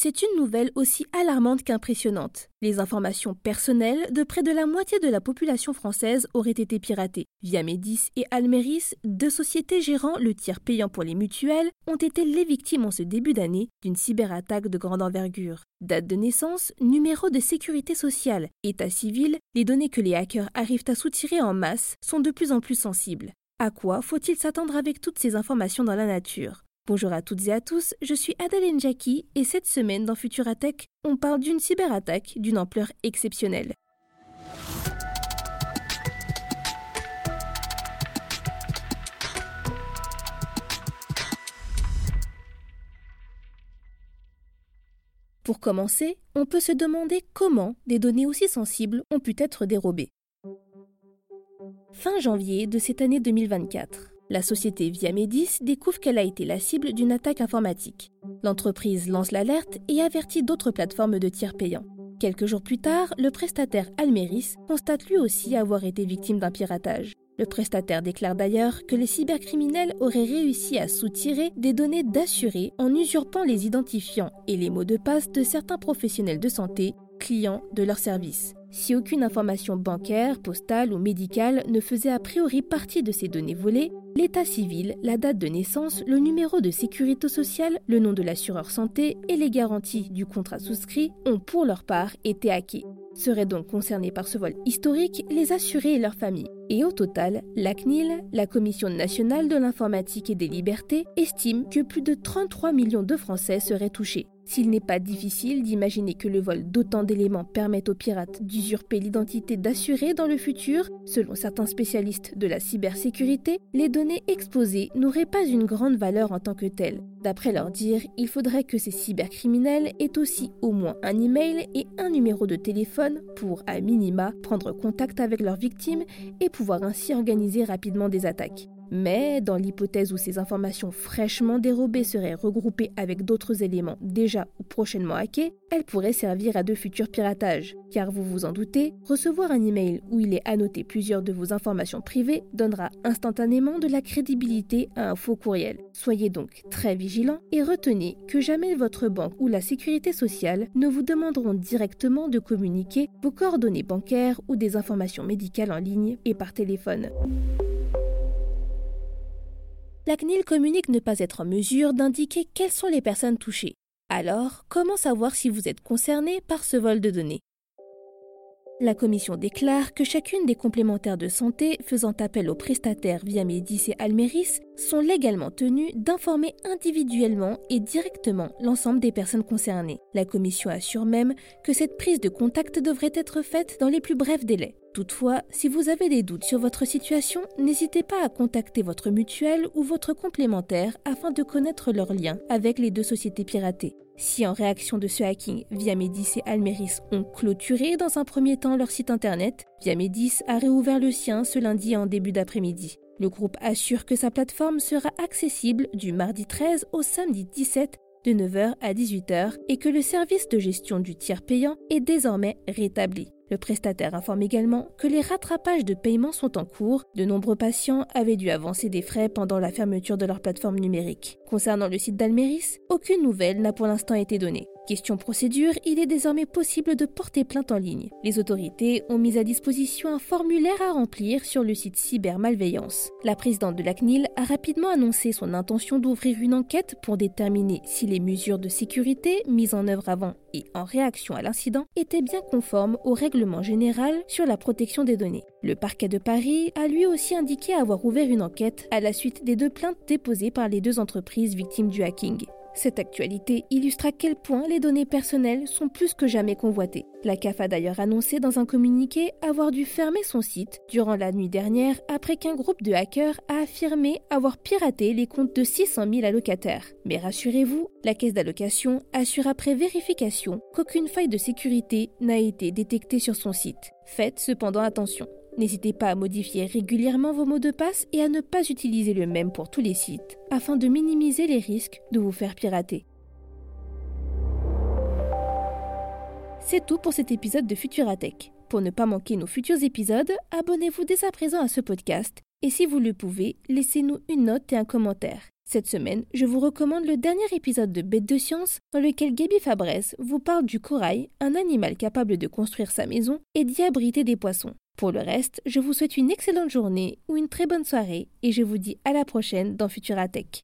c'est une nouvelle aussi alarmante qu'impressionnante. Les informations personnelles de près de la moitié de la population française auraient été piratées. Via Médis et Almeris, deux sociétés gérant le tiers payant pour les mutuelles, ont été les victimes en ce début d'année d'une cyberattaque de grande envergure. Date de naissance, numéro de sécurité sociale, état civil, les données que les hackers arrivent à soutirer en masse sont de plus en plus sensibles. À quoi faut-il s'attendre avec toutes ces informations dans la nature? Bonjour à toutes et à tous, je suis Adèle Jackie et cette semaine dans Futuratech, on parle d'une cyberattaque d'une ampleur exceptionnelle. Pour commencer, on peut se demander comment des données aussi sensibles ont pu être dérobées. Fin janvier de cette année 2024, la société Viamedis découvre qu'elle a été la cible d'une attaque informatique. L'entreprise lance l'alerte et avertit d'autres plateformes de tiers payants. Quelques jours plus tard, le prestataire Almeris constate lui aussi avoir été victime d'un piratage. Le prestataire déclare d'ailleurs que les cybercriminels auraient réussi à soutirer des données d'assurés en usurpant les identifiants et les mots de passe de certains professionnels de santé, clients de leur service. Si aucune information bancaire, postale ou médicale ne faisait a priori partie de ces données volées, l'état civil, la date de naissance, le numéro de sécurité sociale, le nom de l'assureur santé et les garanties du contrat souscrit ont pour leur part été hackés. Seraient donc concernés par ce vol historique les assurés et leurs familles. Et au total, la CNIL, la Commission nationale de l'informatique et des libertés, estime que plus de 33 millions de Français seraient touchés. S'il n'est pas difficile d'imaginer que le vol d'autant d'éléments permette aux pirates d'usurper l'identité d'assurés dans le futur, selon certains spécialistes de la cybersécurité, les données exposées n'auraient pas une grande valeur en tant que telles. D'après leur dire, il faudrait que ces cybercriminels aient aussi au moins un email et un numéro de téléphone pour, à minima, prendre contact avec leurs victimes et pouvoir ainsi organiser rapidement des attaques. Mais dans l'hypothèse où ces informations fraîchement dérobées seraient regroupées avec d'autres éléments déjà ou prochainement hackés, elles pourraient servir à de futurs piratages. Car vous vous en doutez, recevoir un email où il est annoté plusieurs de vos informations privées donnera instantanément de la crédibilité à un faux courriel. Soyez donc très vigilants et retenez que jamais votre banque ou la sécurité sociale ne vous demanderont directement de communiquer vos coordonnées bancaires ou des informations médicales en ligne et par téléphone la CNIL communique ne pas être en mesure d'indiquer quelles sont les personnes touchées. Alors, comment savoir si vous êtes concerné par ce vol de données? La Commission déclare que chacune des complémentaires de santé faisant appel aux prestataires via Médis et Almeris sont légalement tenues d'informer individuellement et directement l'ensemble des personnes concernées. La Commission assure même que cette prise de contact devrait être faite dans les plus brefs délais. Toutefois, si vous avez des doutes sur votre situation, n'hésitez pas à contacter votre mutuelle ou votre complémentaire afin de connaître leurs liens avec les deux sociétés piratées. Si en réaction de ce hacking, Viamedis et Almeris ont clôturé dans un premier temps leur site internet, Viamedis a réouvert le sien ce lundi en début d'après-midi. Le groupe assure que sa plateforme sera accessible du mardi 13 au samedi 17 de 9h à 18h et que le service de gestion du tiers payant est désormais rétabli. Le prestataire informe également que les rattrapages de paiement sont en cours. De nombreux patients avaient dû avancer des frais pendant la fermeture de leur plateforme numérique. Concernant le site d'Almeris, aucune nouvelle n'a pour l'instant été donnée. Question procédure, il est désormais possible de porter plainte en ligne. Les autorités ont mis à disposition un formulaire à remplir sur le site Cybermalveillance. La présidente de la CNIL a rapidement annoncé son intention d'ouvrir une enquête pour déterminer si les mesures de sécurité mises en œuvre avant et en réaction à l'incident étaient bien conformes au règlement général sur la protection des données. Le parquet de Paris a lui aussi indiqué avoir ouvert une enquête à la suite des deux plaintes déposées par les deux entreprises victimes du hacking. Cette actualité illustre à quel point les données personnelles sont plus que jamais convoitées. La CAF a d'ailleurs annoncé dans un communiqué avoir dû fermer son site durant la nuit dernière après qu'un groupe de hackers a affirmé avoir piraté les comptes de 600 000 allocataires. Mais rassurez-vous, la caisse d'allocation assure après vérification qu'aucune faille de sécurité n'a été détectée sur son site. Faites cependant attention. N'hésitez pas à modifier régulièrement vos mots de passe et à ne pas utiliser le même pour tous les sites, afin de minimiser les risques de vous faire pirater. C'est tout pour cet épisode de Futuratech. Pour ne pas manquer nos futurs épisodes, abonnez-vous dès à présent à ce podcast et si vous le pouvez, laissez-nous une note et un commentaire. Cette semaine, je vous recommande le dernier épisode de Bête de science dans lequel Gaby Fabresse vous parle du corail, un animal capable de construire sa maison et d'y abriter des poissons. Pour le reste, je vous souhaite une excellente journée ou une très bonne soirée et je vous dis à la prochaine dans Futuratech.